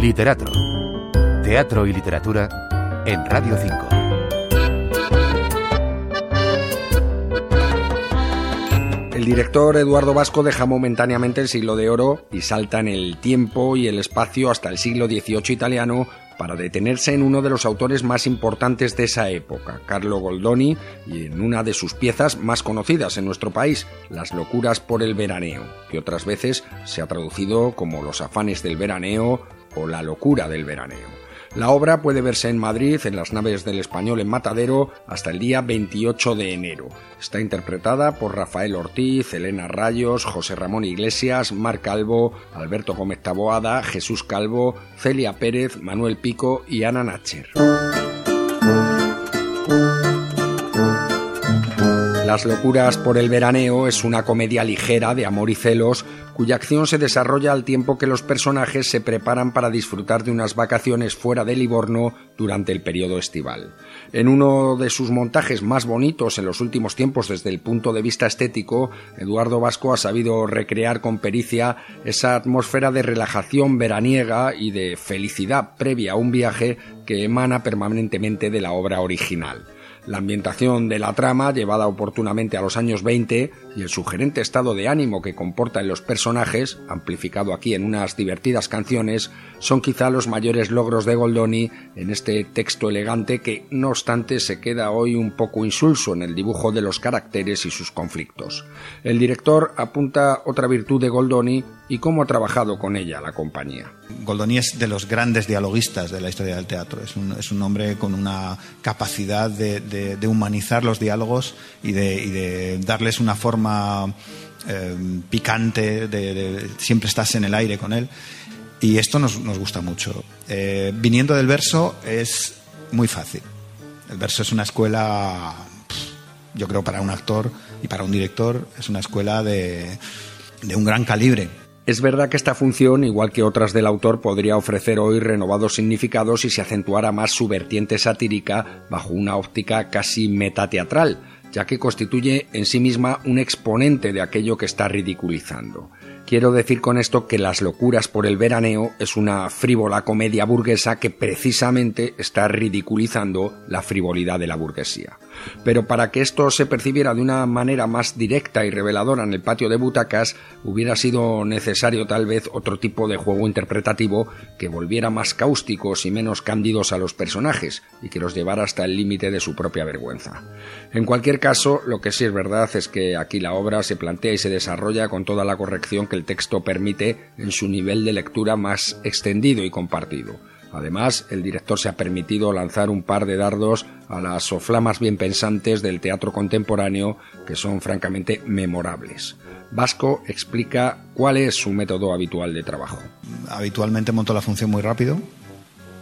Literato. Teatro y literatura en Radio 5. El director Eduardo Vasco deja momentáneamente el siglo de oro y salta en el tiempo y el espacio hasta el siglo XVIII italiano para detenerse en uno de los autores más importantes de esa época, Carlo Goldoni, y en una de sus piezas más conocidas en nuestro país, Las locuras por el veraneo, que otras veces se ha traducido como Los afanes del veraneo o La locura del veraneo. La obra puede verse en Madrid, en las naves del Español en Matadero, hasta el día 28 de enero. Está interpretada por Rafael Ortiz, Elena Rayos, José Ramón Iglesias, Mar Calvo, Alberto Gómez Taboada, Jesús Calvo, Celia Pérez, Manuel Pico y Ana Nacher. Las locuras por el veraneo es una comedia ligera de amor y celos cuya acción se desarrolla al tiempo que los personajes se preparan para disfrutar de unas vacaciones fuera de Livorno durante el periodo estival. En uno de sus montajes más bonitos en los últimos tiempos desde el punto de vista estético, Eduardo Vasco ha sabido recrear con pericia esa atmósfera de relajación veraniega y de felicidad previa a un viaje que emana permanentemente de la obra original. La ambientación de la trama, llevada oportunamente a los años 20, y el sugerente estado de ánimo que comporta en los personajes, amplificado aquí en unas divertidas canciones, son quizá los mayores logros de Goldoni en este texto elegante que, no obstante, se queda hoy un poco insulso en el dibujo de los caracteres y sus conflictos. El director apunta otra virtud de Goldoni y cómo ha trabajado con ella la compañía. Goldoni es de los grandes dialoguistas de la historia del teatro. Es un, es un hombre con una capacidad de, de, de humanizar los diálogos y de, y de, darles una forma eh, picante, de, siempre estás en el aire con él. Y esto nos, nos gusta mucho. Eh, viniendo del verso es muy fácil. El verso es una escuela, yo creo, para un actor y para un director, es una escuela de, de un gran calibre es verdad que esta función, igual que otras del autor, podría ofrecer hoy renovados significados si se acentuara más su vertiente satírica bajo una óptica casi metateatral, ya que constituye en sí misma un exponente de aquello que está ridiculizando. Quiero decir con esto que Las locuras por el veraneo es una frívola comedia burguesa que precisamente está ridiculizando la frivolidad de la burguesía. Pero para que esto se percibiera de una manera más directa y reveladora en el patio de butacas, hubiera sido necesario tal vez otro tipo de juego interpretativo que volviera más cáusticos y menos cándidos a los personajes y que los llevara hasta el límite de su propia vergüenza. En cualquier caso, lo que sí es verdad es que aquí la obra se plantea y se desarrolla con toda la corrección que el texto permite en su nivel de lectura más extendido y compartido. Además, el director se ha permitido lanzar un par de dardos a las soflamas bien pensantes del teatro contemporáneo que son francamente memorables. Vasco explica cuál es su método habitual de trabajo. Habitualmente monto la función muy rápido,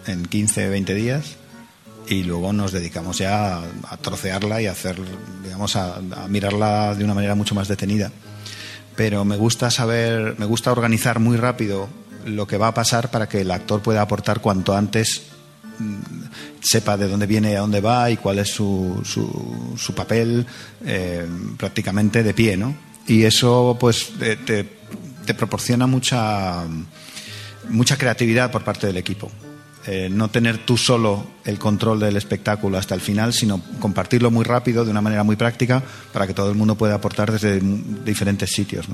en 15-20 días, y luego nos dedicamos ya a, trocearla y a hacer, digamos, a, a mirarla de una manera mucho más detenida pero me gusta saber, me gusta organizar muy rápido lo que va a pasar para que el actor pueda aportar cuanto antes mm, sepa de dónde viene, a dónde va y cuál es su, su, papel eh, prácticamente de pie, ¿no? Y eso pues te, te proporciona mucha, mucha creatividad por parte del equipo. Eh, no tener tú solo el control del espectáculo hasta el final, sino compartirlo muy rápido, de una manera muy práctica, para que todo el mundo pueda aportar desde diferentes sitios.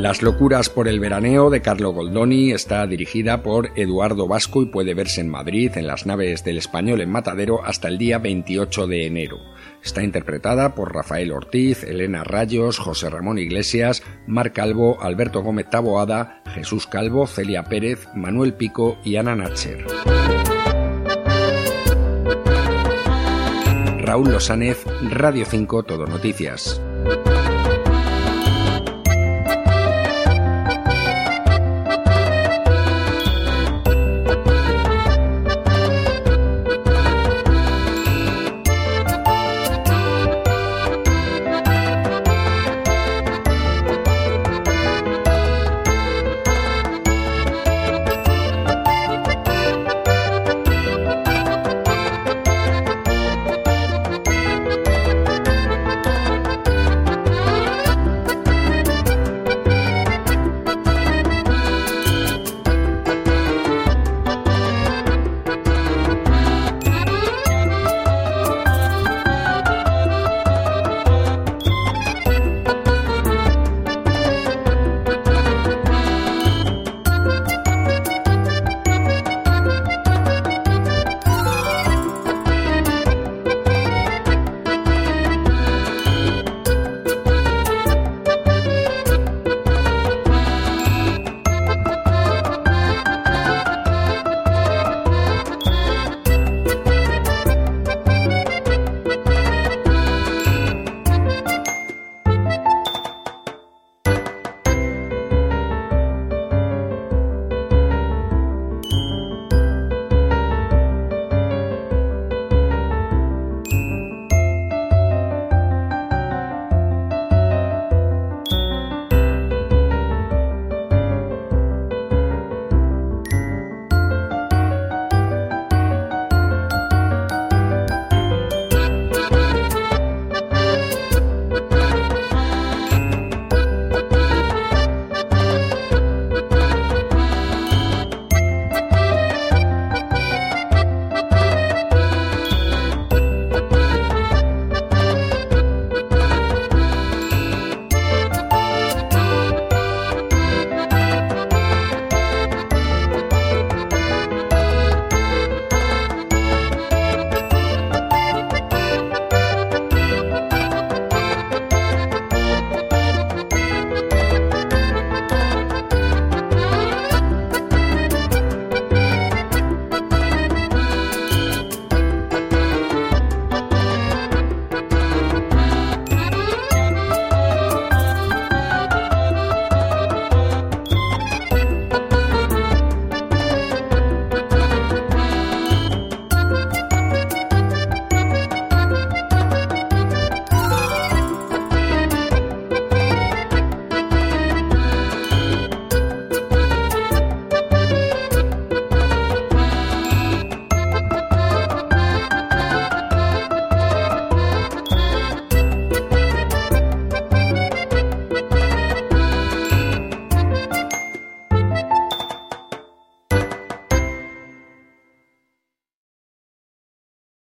Las locuras por el veraneo de Carlo Goldoni está dirigida por Eduardo Vasco y puede verse en Madrid en las naves del Español en Matadero hasta el día 28 de enero. Está interpretada por Rafael Ortiz, Elena Rayos, José Ramón Iglesias, Mar Calvo, Alberto Gómez Taboada, Jesús Calvo, Celia Pérez, Manuel Pico y Ana Nacher. Raúl Losánez, Radio 5 Todo Noticias.